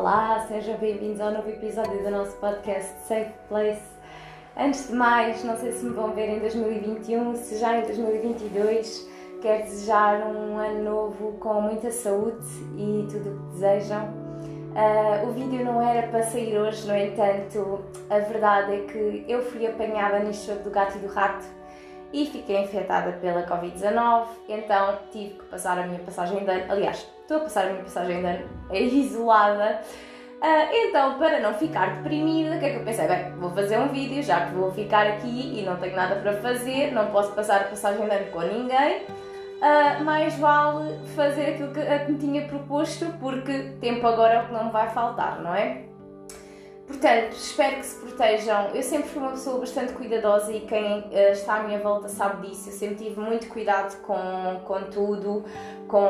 Olá, sejam bem-vindos ao novo episódio do nosso podcast Safe Place. Antes de mais, não sei se me vão ver em 2021, se já em 2022, quero desejar um ano novo com muita saúde e tudo o que desejam. Uh, o vídeo não era para sair hoje, no entanto, a verdade é que eu fui apanhada jogo do gato e do rato e fiquei infectada pela Covid-19, então tive que passar a minha passagem de ano. Aliás, estou a passar a minha passagem de ano isolada. Uh, então, para não ficar deprimida, o que é que eu pensei? Bem, vou fazer um vídeo, já que vou ficar aqui e não tenho nada para fazer, não posso passar a passagem de ano com ninguém, uh, mais vale fazer aquilo que, que me tinha proposto, porque tempo agora é o que não me vai faltar, não é? Portanto, espero que se protejam. Eu sempre fui uma pessoa bastante cuidadosa e quem uh, está à minha volta sabe disso. Eu sempre tive muito cuidado com, com tudo, com,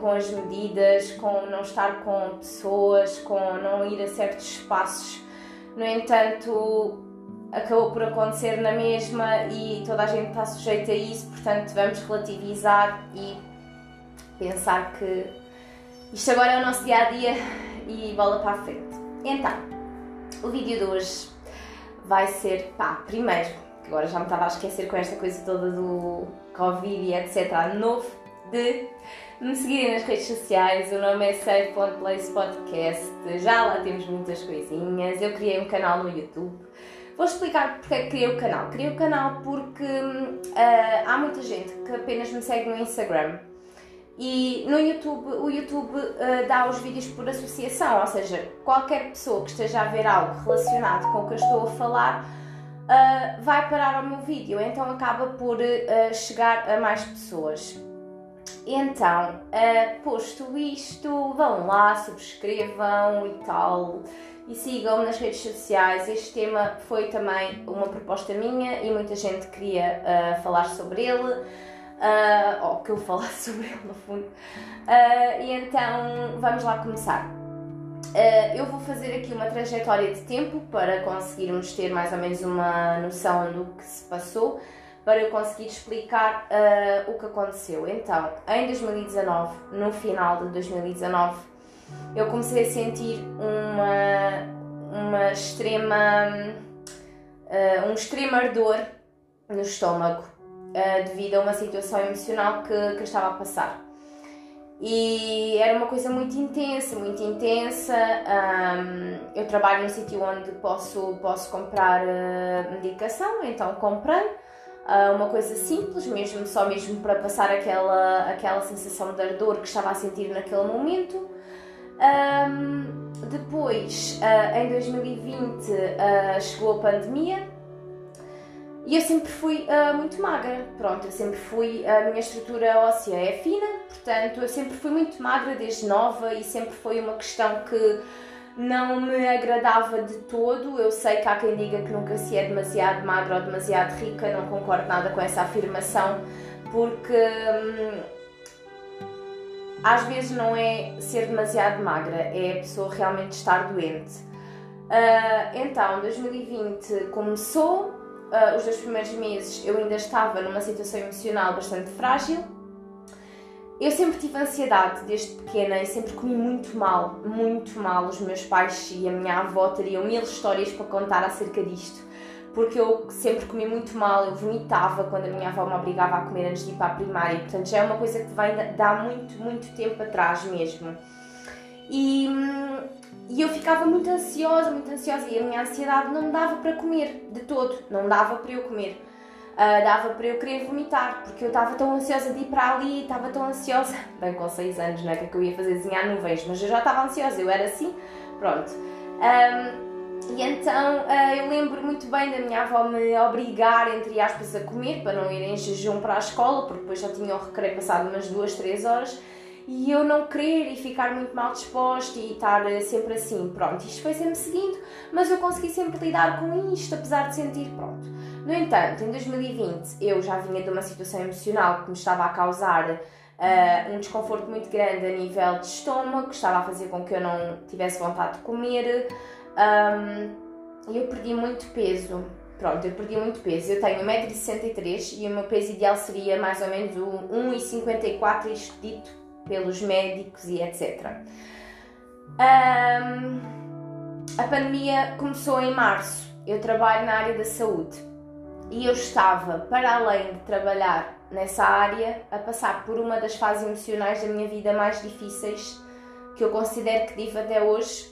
com as medidas, com não estar com pessoas, com não ir a certos espaços. No entanto, acabou por acontecer na mesma e toda a gente está sujeita a isso, portanto, vamos relativizar e pensar que isto agora é o nosso dia a dia e bola para a frente. Então, o vídeo de hoje vai ser, pá, primeiro, que agora já me estava a esquecer com esta coisa toda do Covid e etc. Novo, de me seguirem nas redes sociais. O nome é Safe.place Podcast. Já lá temos muitas coisinhas. Eu criei um canal no YouTube. Vou explicar porque é que criei o canal. Criei o canal porque uh, há muita gente que apenas me segue no Instagram e no YouTube, o YouTube uh, dá os vídeos por associação, ou seja, qualquer pessoa que esteja a ver algo relacionado com o que eu estou a falar uh, vai parar ao meu vídeo, então acaba por uh, chegar a mais pessoas. Então, posto isto, vão lá, subscrevam e tal, e sigam-me nas redes sociais. Este tema foi também uma proposta minha e muita gente queria falar sobre ele uh, ou que eu falasse sobre ele no fundo. Uh, e então vamos lá começar. Uh, eu vou fazer aqui uma trajetória de tempo para conseguirmos ter mais ou menos uma noção do que se passou, para eu conseguir explicar uh, o que aconteceu. Então, em 2019, no final de 2019, eu comecei a sentir uma, uma extrema, uh, um extremo ardor no estômago uh, devido a uma situação emocional que, que estava a passar. E era uma coisa muito intensa, muito intensa. Um, eu trabalho num sítio onde posso, posso comprar uh, medicação, então comprei. Uh, uma coisa simples, mesmo só mesmo para passar aquela, aquela sensação de ardor que estava a sentir naquele momento. Um, depois, uh, em 2020, chegou a pandemia e eu sempre fui uh, muito magra, pronto, eu sempre fui, a minha estrutura óssea é fina, portanto eu sempre fui muito magra desde nova e sempre foi uma questão que não me agradava de todo. Eu sei que há quem diga que nunca se é demasiado magra ou demasiado rica, não concordo nada com essa afirmação, porque hum, às vezes não é ser demasiado magra, é a pessoa realmente estar doente. Uh, então, 2020 começou, uh, os dois primeiros meses eu ainda estava numa situação emocional bastante frágil. Eu sempre tive ansiedade desde pequena e sempre comi muito mal, muito mal. Os meus pais e a minha avó teriam mil histórias para contar acerca disto, porque eu sempre comi muito mal, eu vomitava quando a minha avó me obrigava a comer antes de ir para a primária, portanto já é uma coisa que vem de há muito, muito tempo atrás mesmo. E e eu ficava muito ansiosa, muito ansiosa, e a minha ansiedade não dava para comer de todo, não dava para eu comer. Uh, dava para eu querer vomitar, porque eu estava tão ansiosa de ir para ali, estava tão ansiosa, bem com 6 anos, não é? Que, é que eu ia fazer? Desenhar nuvens, mas eu já estava ansiosa, eu era assim, pronto. Um, e então uh, eu lembro muito bem da minha avó me obrigar, entre aspas, a comer para não ir em jejum para a escola, porque depois já tinha o recreio passado umas 2, 3 horas e eu não querer e ficar muito mal disposta e estar eh, sempre assim. Pronto, isto foi sempre seguindo, mas eu consegui sempre lidar com isto, apesar de sentir pronto. No entanto, em 2020 eu já vinha de uma situação emocional que me estava a causar uh, um desconforto muito grande a nível de estômago, que estava a fazer com que eu não tivesse vontade de comer um, e eu perdi muito peso. Pronto, eu perdi muito peso. Eu tenho 1,63m e o meu peso ideal seria mais ou menos 1,54m, isto dito pelos médicos e etc. Um, a pandemia começou em março. Eu trabalho na área da saúde e eu estava, para além de trabalhar nessa área, a passar por uma das fases emocionais da minha vida mais difíceis que eu considero que tive até hoje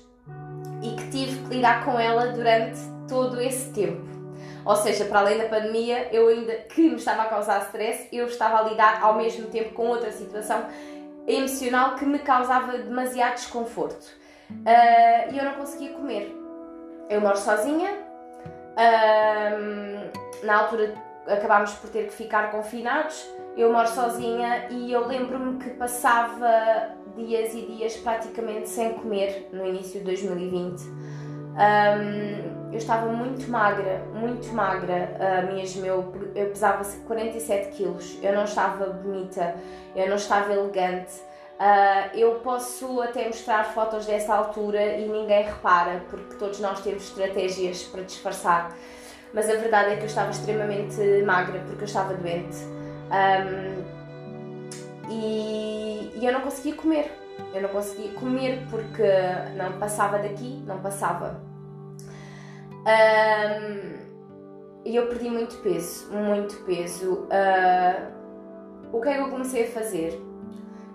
e que tive que lidar com ela durante todo esse tempo. Ou seja, para além da pandemia, eu ainda que me estava a causar stress, eu estava a lidar ao mesmo tempo com outra situação emocional que me causava demasiado desconforto. Uh, e eu não conseguia comer. Eu moro sozinha. Uh, na altura acabámos por ter que ficar confinados. Eu moro sozinha e eu lembro-me que passava dias e dias praticamente sem comer no início de 2020. Um, eu estava muito magra, muito magra uh, mesmo. Eu, eu pesava 47 quilos, eu não estava bonita, eu não estava elegante. Uh, eu posso até mostrar fotos dessa altura e ninguém repara, porque todos nós temos estratégias para disfarçar. Mas a verdade é que eu estava extremamente magra porque eu estava doente. Um, e, e eu não conseguia comer. Eu não conseguia comer porque não passava daqui, não passava. Um, e eu perdi muito peso, muito peso. Uh, o que é que eu comecei a fazer?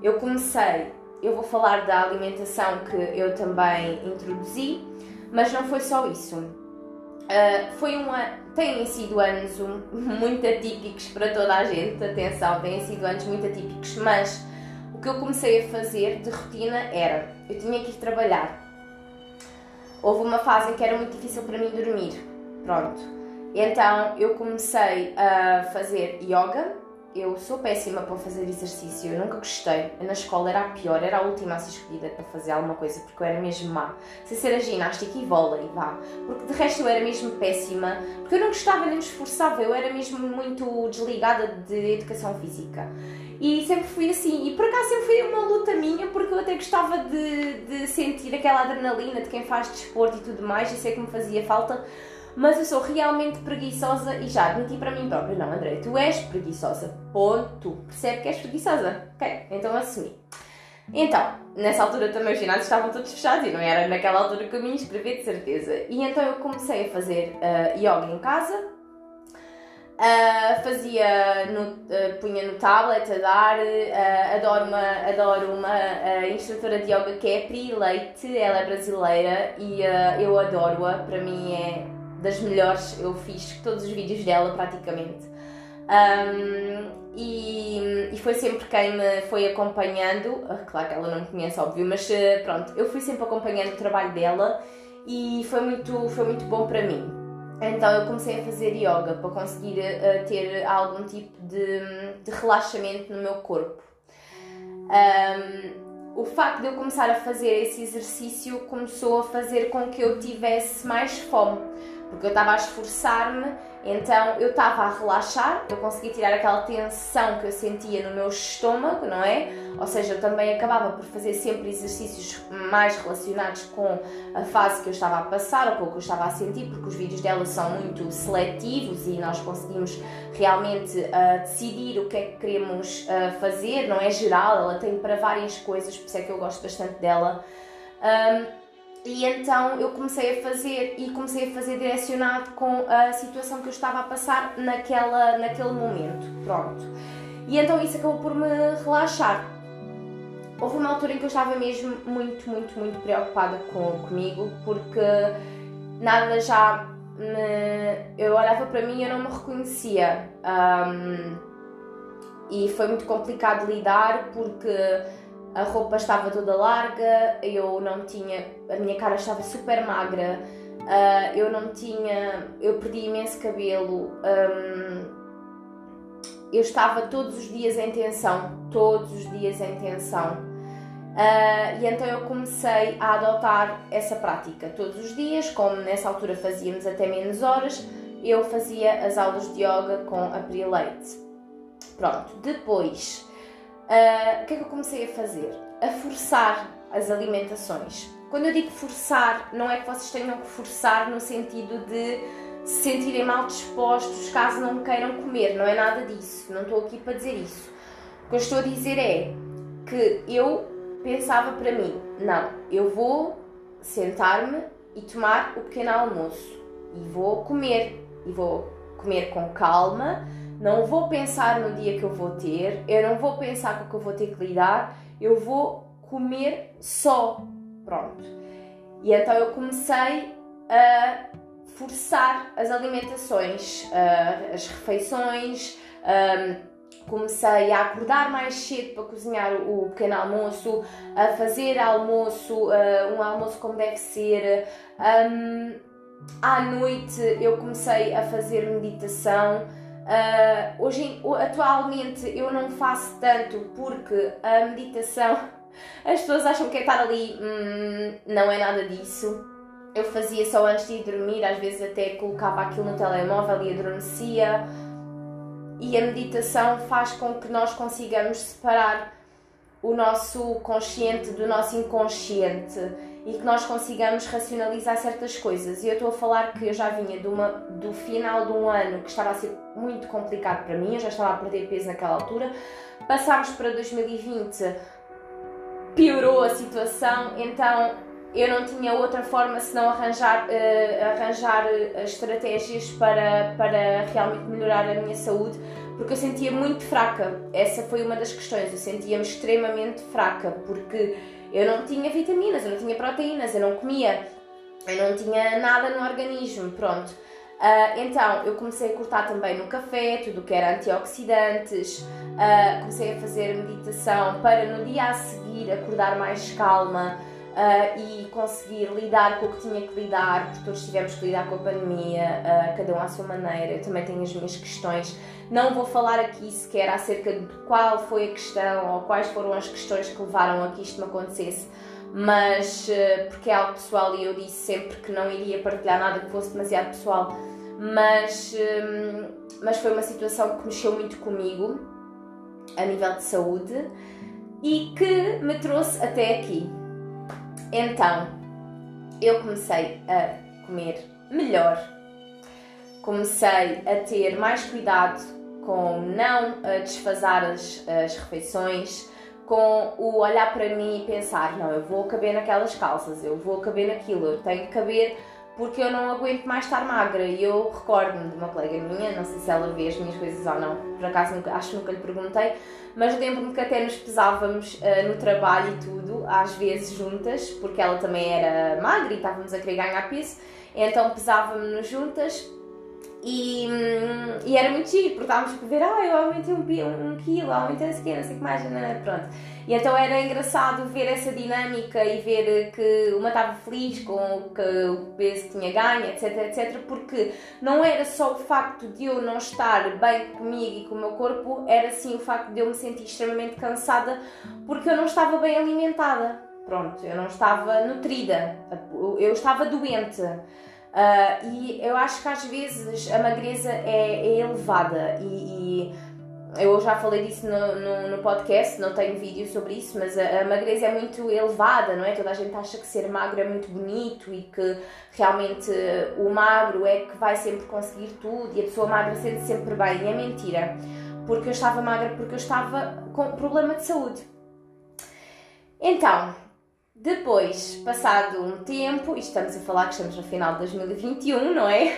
Eu comecei, eu vou falar da alimentação que eu também introduzi, mas não foi só isso. Uh, foi uma, têm sido anos muito atípicos para toda a gente, atenção, têm sido anos muito atípicos, mas o que eu comecei a fazer de rotina era, eu tinha que ir trabalhar. Houve uma fase em que era muito difícil para mim dormir, pronto. Então eu comecei a fazer yoga, eu sou péssima para fazer exercício, eu nunca gostei. Na escola era a pior, era a última a ser escolhida para fazer alguma coisa, porque eu era mesmo má. Sem ser a ginástica e vôlei, vá. Porque de resto eu era mesmo péssima, porque eu não gostava nem me esforçava, eu era mesmo muito desligada de educação física. E sempre fui assim, e por acaso sempre foi uma luta minha, porque eu até gostava de, de sentir aquela adrenalina de quem faz desporto e tudo mais, e sei que me fazia falta mas eu sou realmente preguiçosa e já admiti para mim própria: não, André, tu és preguiçosa. Ponto. Percebe que és preguiçosa. Ok, então assumi. Então, nessa altura também os ginásios estavam todos fechados e não era naquela altura que eu me inscrevi de certeza. E então eu comecei a fazer uh, yoga em casa. Uh, fazia no, uh, punha no tablet a dar uh, adoro uma, adoro uma instrutora de yoga que é a Pri Leite, ela é brasileira e eu adoro-a, para mim é das melhores, eu fiz todos os vídeos dela praticamente. Um, e, e, foi sempre quem me foi acompanhando, claro que ela não me conhece, óbvio, mas pronto, eu fui sempre acompanhando o trabalho dela e foi muito, foi muito bom para mim. Então eu comecei a fazer yoga para conseguir uh, ter algum tipo de, de relaxamento no meu corpo. Um, o facto de eu começar a fazer esse exercício começou a fazer com que eu tivesse mais fome porque eu estava a esforçar-me, então eu estava a relaxar, eu conseguia tirar aquela tensão que eu sentia no meu estômago, não é? Ou seja, eu também acabava por fazer sempre exercícios mais relacionados com a fase que eu estava a passar ou com o que eu estava a sentir, porque os vídeos dela são muito seletivos e nós conseguimos realmente uh, decidir o que é que queremos uh, fazer, não é geral, ela tem para várias coisas, por isso é que eu gosto bastante dela. Um, e então eu comecei a fazer e comecei a fazer direcionado com a situação que eu estava a passar naquela, naquele momento. Pronto. E então isso acabou por me relaxar. Houve uma altura em que eu estava mesmo muito, muito, muito preocupada com, comigo porque nada já me. Eu olhava para mim e eu não me reconhecia. Um, e foi muito complicado lidar porque a roupa estava toda larga, eu não tinha, a minha cara estava super magra, uh, eu não tinha, eu perdi imenso cabelo, um, eu estava todos os dias em tensão, todos os dias em tensão. Uh, e então eu comecei a adotar essa prática todos os dias, como nessa altura fazíamos até menos horas, eu fazia as aulas de yoga com a Pri Leite. Pronto, depois uh, o que é que eu comecei a fazer? A forçar as alimentações. Quando eu digo forçar, não é que vocês tenham que forçar no sentido de se sentirem mal dispostos caso não queiram comer, não é nada disso, não estou aqui para dizer isso. O que eu estou a dizer é que eu pensava para mim: não, eu vou sentar-me e tomar o pequeno almoço e vou comer e vou comer com calma. Não vou pensar no dia que eu vou ter, eu não vou pensar com o que eu vou ter que lidar, eu vou comer só. Pronto. E então eu comecei a forçar as alimentações, as refeições. comecei a acordar mais cedo para cozinhar o pequeno almoço, a fazer almoço, um almoço como deve ser. à noite eu comecei a fazer meditação. Uh, hoje, atualmente eu não faço tanto porque a meditação as pessoas acham que é estar ali, hum, não é nada disso. Eu fazia só antes de ir dormir, às vezes até colocava aquilo no telemóvel e adormecia. E a meditação faz com que nós consigamos separar o nosso consciente do nosso inconsciente e que nós consigamos racionalizar certas coisas. E eu estou a falar que eu já vinha uma, do final de um ano que estava a ser muito complicado para mim, eu já estava a perder peso naquela altura. Passámos para 2020 piorou a situação, então eu não tinha outra forma senão arranjar, uh, arranjar uh, estratégias para, para realmente melhorar a minha saúde, porque eu sentia muito fraca. Essa foi uma das questões, eu sentia-me extremamente fraca, porque eu não tinha vitaminas, eu não tinha proteínas, eu não comia, eu não tinha nada no organismo, pronto. Uh, então eu comecei a cortar também no café, tudo que era antioxidantes, uh, comecei a fazer meditação para no dia a seguir acordar mais calma uh, e conseguir lidar com o que tinha que lidar, porque todos tivemos que lidar com a pandemia, cada um à sua maneira. Eu também tenho as minhas questões. Não vou falar aqui sequer acerca de qual foi a questão ou quais foram as questões que levaram a que isto me acontecesse mas porque é algo pessoal e eu disse sempre que não iria partilhar nada que fosse demasiado pessoal, mas, mas foi uma situação que mexeu muito comigo a nível de saúde e que me trouxe até aqui. Então, eu comecei a comer melhor, comecei a ter mais cuidado com não desfasar as, as refeições, com o olhar para mim e pensar: não, eu vou caber naquelas calças, eu vou caber naquilo, eu tenho que caber porque eu não aguento mais estar magra. E eu recordo-me de uma colega minha, não sei se ela vê as minhas coisas ou não, por acaso nunca, acho que nunca lhe perguntei, mas lembro-me que até nos pesávamos uh, no trabalho e tudo, às vezes juntas, porque ela também era magra e estávamos a querer ganhar peso, então pesávamos-nos juntas. E, hum, e era muito giro, porque estávamos a ver, ah, eu aumentei um, um, quilo, aumentei não sei o não sei o que mais, pronto. E então era engraçado ver essa dinâmica e ver que uma estava feliz com o que o peso tinha ganho, etc, etc, porque não era só o facto de eu não estar bem comigo e com o meu corpo, era sim o facto de eu me sentir extremamente cansada porque eu não estava bem alimentada. Pronto, eu não estava nutrida, eu estava doente. Uh, e eu acho que às vezes a magreza é, é elevada e, e eu já falei disso no, no, no, podcast, não tenho vídeo sobre isso, mas a, a, magreza é muito elevada, não é? Toda a gente acha que ser magro é muito bonito e que realmente o magro é que vai sempre conseguir tudo e a pessoa magra sente sempre bem. E é mentira, porque eu estava magra porque eu estava com problema de saúde. Então, depois, passado um tempo, e estamos a falar que estamos no final de 2021, não é?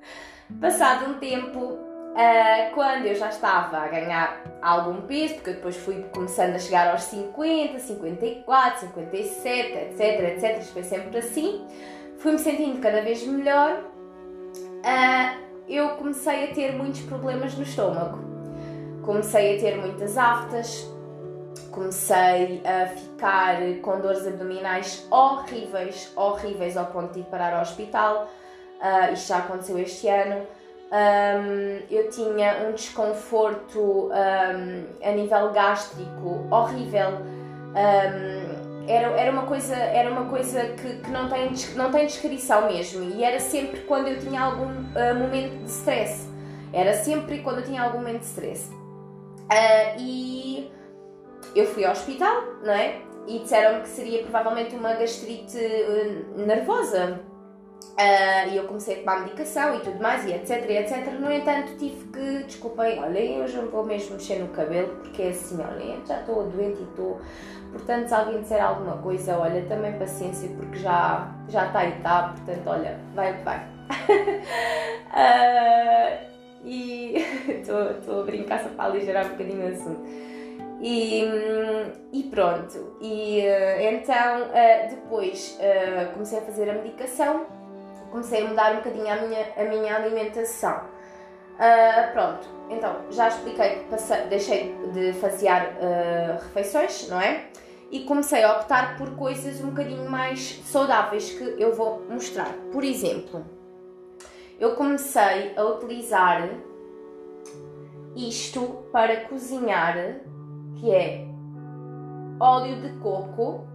passado um tempo, Uh, quando eu já estava a ganhar algum peso, porque eu depois fui começando a chegar aos 50, 54, 57, etc, etc, foi sempre assim, fui-me sentindo cada vez melhor, uh, eu comecei a ter muitos problemas no estômago. Comecei a ter muitas aftas, comecei a ficar com dores abdominais horríveis, horríveis ao ponto de ir parar ao hospital. Uh, isto já aconteceu este ano um, eu tinha um desconforto um, a nível gástrico horrível. Um, era, era uma coisa, era uma coisa que, que não, tem, não tem descrição mesmo. E era sempre quando eu tinha algum uh, momento de stress. Era sempre quando eu tinha algum momento de stress. Uh, e eu fui ao hospital, não é? E disseram-me que seria provavelmente uma gastrite uh, nervosa, Uh, e eu comecei a tomar medicação e tudo mais, e etc, e etc. No entanto, tive que desculpem, olhem, hoje não vou mesmo mexer no cabelo, porque é assim, olhem, já estou doente e estou. Portanto, se alguém disser alguma coisa, olha, também paciência, porque já, já está e está, portanto, olha, vai que vai. uh, e estou a brincar só para aligerar um bocadinho o assunto. E, e pronto, e uh, então uh, depois uh, comecei a fazer a medicação, comecei a mudar um bocadinho a minha, a minha alimentação. pronto, então já expliquei que passei, deixei de fasear refeições, não é? E comecei a optar por coisas um bocadinho mais saudáveis que eu vou mostrar. Por exemplo, eu comecei a utilizar isto para cozinhar, que é óleo de coco,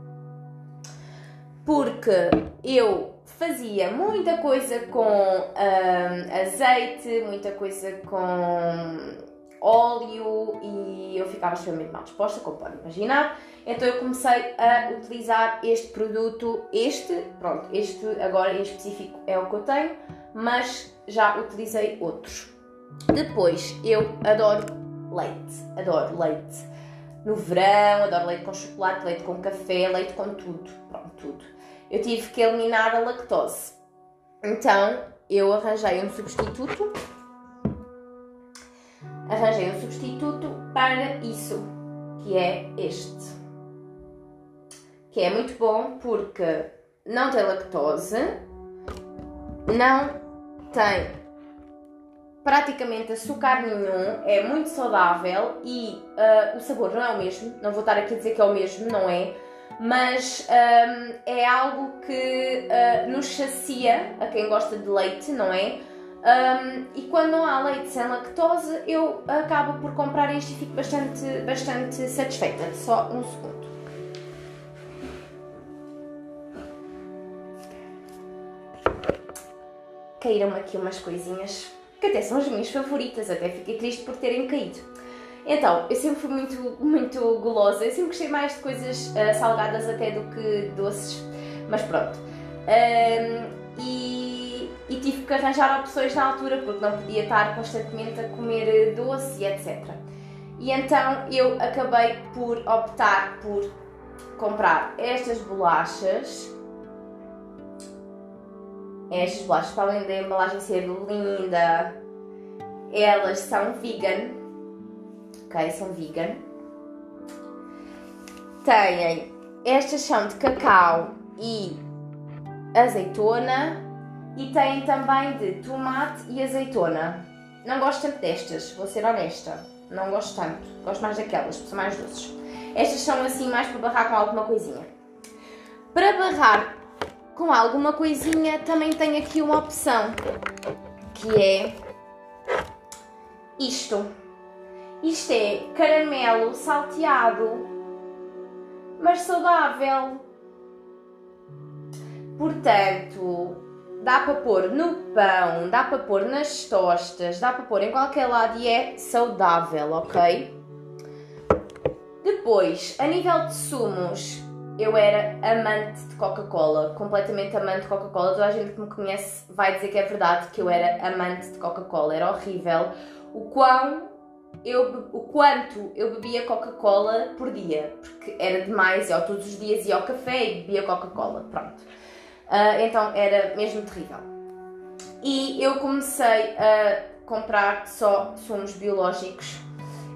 porque eu fazia muita coisa com hum, azeite, muita coisa com óleo e eu ficava extremamente mal disposta, como podem imaginar. Então eu comecei a utilizar este produto, este, pronto, este agora em específico é o que eu tenho, mas já utilizei outros. Depois, eu adoro leite, adoro leite. No verão, adoro leite com chocolate, leite com café, leite com tudo, pronto, tudo. Eu tive que eliminar a lactose. Então, eu arranjei um substituto. Arranjei um substituto para isso, que é este. Que é muito bom porque não tem lactose, não tem praticamente açúcar nenhum, é muito saudável e uh, o sabor não é o mesmo, não vou estar aqui a dizer que é o mesmo, não é? Mas um, é algo que uh, nos sacia a quem gosta de leite, não é? Um, e quando não há leite sem lactose, eu acabo por comprar este e fico bastante, bastante satisfeita. Só um segundo. caíram aqui umas coisinhas que até são as minhas favoritas, até fiquei triste por terem caído. Então, eu sempre fui muito, muito golosa, eu sempre gostei mais de coisas uh, salgadas até do que doces, mas pronto. Um, e, e, tive que arranjar opções na altura porque não podia estar constantemente a comer doce e etc. E então eu acabei por optar por comprar estas bolachas estas bolachas, para além da embalagem ser linda, elas são vegan. Ok, são vegan. Têm, estas são de cacau e azeitona e têm também de tomate e azeitona. Não gosto tanto destas, vou ser honesta. Não gosto tanto. Gosto mais daquelas, que são mais doces. Estas são assim mais para barrar com alguma coisinha. Para barrar com alguma coisinha, também tenho aqui uma opção que é isto. Isto é caramelo salteado, mas saudável. Portanto, dá para pôr no pão, dá para pôr nas tostas, dá para pôr em qualquer lado e é saudável, ok? Depois, a nível de sumos, eu era amante de Coca-Cola, completamente amante de Coca-Cola. Toda a gente que me conhece vai dizer que é verdade que eu era amante de Coca-Cola, era horrível. O quão eu, o quanto eu bebia Coca-Cola por dia, porque era demais, eu todos os dias ia ao café e bebia Coca-Cola, pronto. Uh, então era mesmo terrível. E eu comecei a comprar só sumos biológicos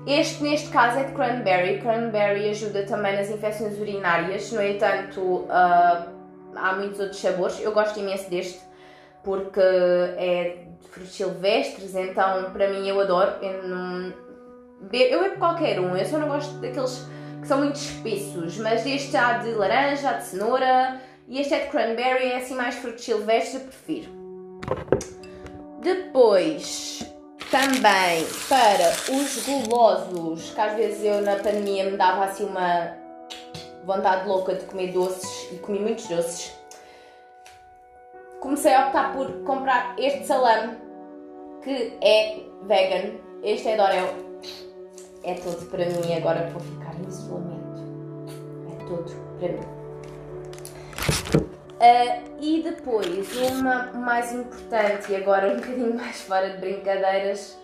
este, neste caso, é de cranberry. Cranberry ajuda também nas infecções urinárias, no entanto, uh, há muitos outros sabores. Eu gosto imenso deste porque é de frutos silvestres, então para mim eu adoro. Eu, não... eu bebo qualquer um, eu só não gosto daqueles que são muito espessos, mas este há de laranja, há de cenoura e este é de cranberry, é assim mais frutos silvestres, eu prefiro. Depois, também para os gulosos, que às vezes eu na pandemia me dava assim uma vontade louca de comer doces e comi muitos doces. Comecei a optar por comprar este salame que é vegan. Este é de Oreo. É todo para mim agora vou ficar em isolamento. É todo para mim. Uh, e depois, uma mais importante, e agora um bocadinho mais fora de brincadeiras,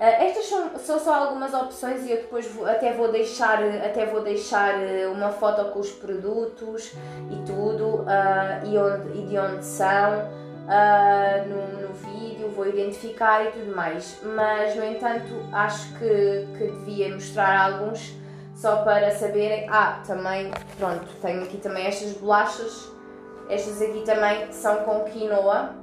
estas são, são só algumas opções e eu depois vou, até, vou deixar, até vou deixar uma foto com os produtos e tudo uh, e, onde, e de onde são uh, no, no vídeo, vou identificar e tudo mais. Mas, no entanto, acho que, que devia mostrar alguns só para saberem. Ah, também, pronto, tenho aqui também estas bolachas. Estas aqui também são com quinoa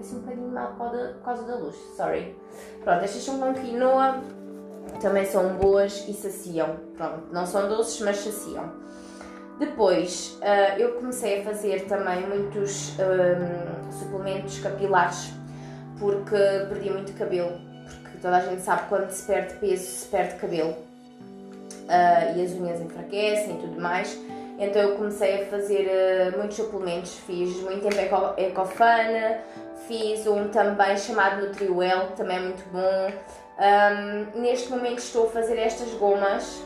Parece um bocadinho mal por causa da luz, sorry. Pronto, estas são com quinoa, também são boas e saciam. Pronto, não são doces, mas saciam. Depois, uh, eu comecei a fazer também muitos um, suplementos capilares, porque perdi muito cabelo. Porque toda a gente sabe quando se perde peso, se perde cabelo. Uh, e as unhas enfraquecem e tudo mais. Então eu comecei a fazer uh, muitos suplementos, fiz muito tempo eco, ecofana, Fiz um também chamado Nutriwell, também é muito bom. Um, neste momento estou a fazer estas gomas.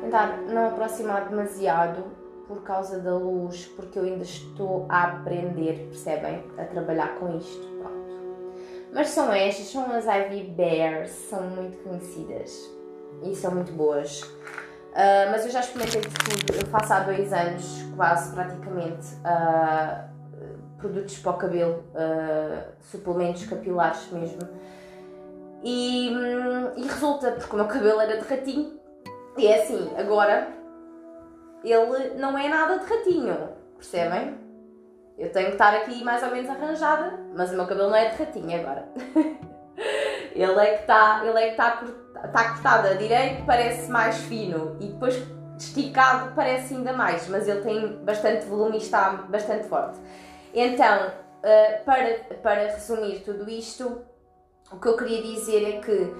Tentar não aproximar demasiado por causa da luz, porque eu ainda estou a aprender, percebem? A trabalhar com isto. Pronto. Mas são estas, são as Ivy Bears, são muito conhecidas e são muito boas. Uh, mas eu já experimentei de tudo, eu faço há dois anos, quase praticamente. Uh, produtos para o cabelo, uh, suplementos capilares mesmo. E, hum, e, resulta, porque o meu cabelo era de ratinho, e é assim, agora ele não é nada de ratinho, percebem? Eu tenho que estar aqui mais ou menos arranjada, mas o meu cabelo não é de ratinho agora. ele é que está, ele é que está, está cortado a direito, parece mais fino, e depois esticado parece ainda mais, mas ele tem bastante volume e está bastante forte. Então, uh, para, para resumir tudo isto, o que eu queria dizer é que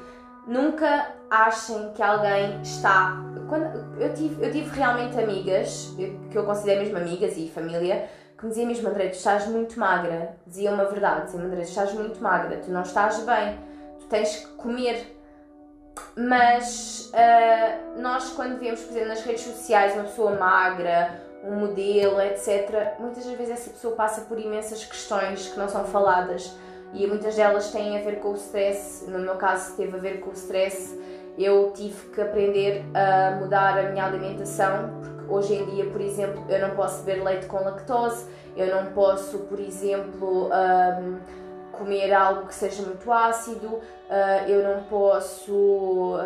nunca achem que alguém está. Quando, eu, tive, eu tive realmente amigas, que eu considero mesmo amigas e família, que me diziam mesmo, André, tu estás muito magra. Dizia uma verdade, diziam, André, tu estás muito magra, tu não estás bem, tu tens que comer. Mas uh, nós, quando vemos, por exemplo, nas redes sociais, uma pessoa magra um modelo, etc., muitas das vezes essa pessoa passa por imensas questões que não são faladas e muitas delas têm a ver com o stress. No meu caso, teve a ver com o stress. Eu tive que aprender a mudar a minha alimentação, porque hoje em dia, por exemplo, eu não posso beber leite com lactose, eu não posso, por exemplo, um, comer algo que seja muito ácido, uh, eu não posso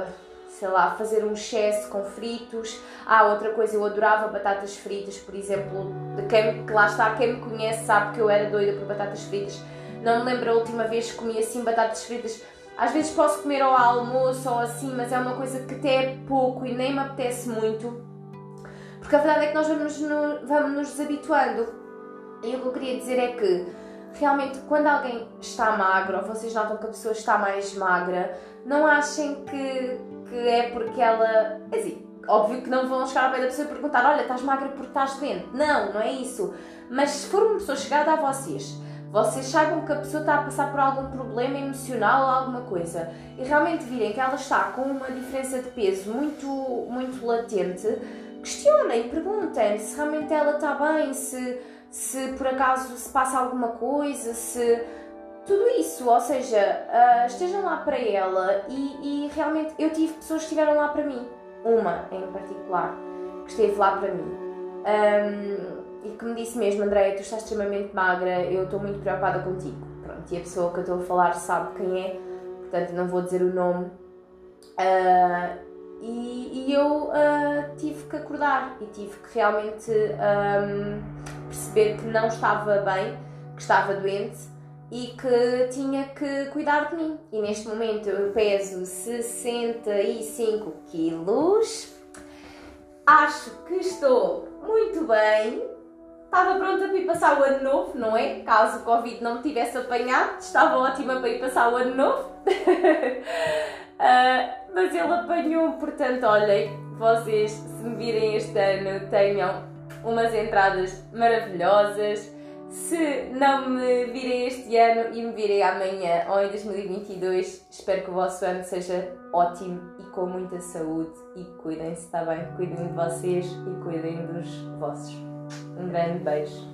sei lá, fazer um excesso com fritos. Ah, outra coisa, eu adorava batatas fritas, por exemplo, quem, que lá está, quem me conhece sabe que eu era doida por batatas fritas. Não me lembro a última vez que comi assim batatas fritas. Às vezes posso comer ao almoço ou assim, mas é uma coisa que até é pouco e nem me apetece muito. Porque a verdade é que nós vamos, no, vamos nos desabituando. E o que eu queria dizer é que realmente quando alguém está magro ou vocês notam que a pessoa está mais magra, não achem que que é porque ela. É assim, óbvio que não vão chegar ao pé da pessoa e perguntar: olha, estás magra porque estás doente. Não, não é isso. Mas se for uma pessoa chegada a vocês, vocês saibam que a pessoa está a passar por algum problema emocional ou alguma coisa e realmente virem que ela está com uma diferença de peso muito, muito latente, questionem, perguntem se realmente ela está bem, se, se por acaso se passa alguma coisa, se tudo isso, ou seja, uh, estejam lá para ela e, e, realmente eu tive pessoas que estiveram lá para mim, uma em particular, que esteve lá para mim um, e que me disse mesmo: Andréia, tu estás extremamente magra, eu estou muito preocupada contigo. Pronto, e a pessoa que eu estou a falar sabe quem é, portanto não vou dizer o nome. Uh, e, e, eu uh, tive que acordar e tive que realmente um, perceber que não estava bem, que estava doente e que tinha que cuidar de mim. E neste momento eu peso 65 quilos. Acho que estou muito bem. Estava pronta para ir passar o ano novo, não é? Caso o Covid não me tivesse apanhado, estava ótima para ir passar o ano novo. uh, mas ele apanhou, portanto, olhem, vocês, se me virem este ano, tenham umas entradas maravilhosas se não me virem este ano e me virem amanhã ou em 2022, espero que o vosso ano seja ótimo e com muita saúde. E cuidem-se, está bem? Cuidem de vocês e cuidem dos vossos. Um grande beijo.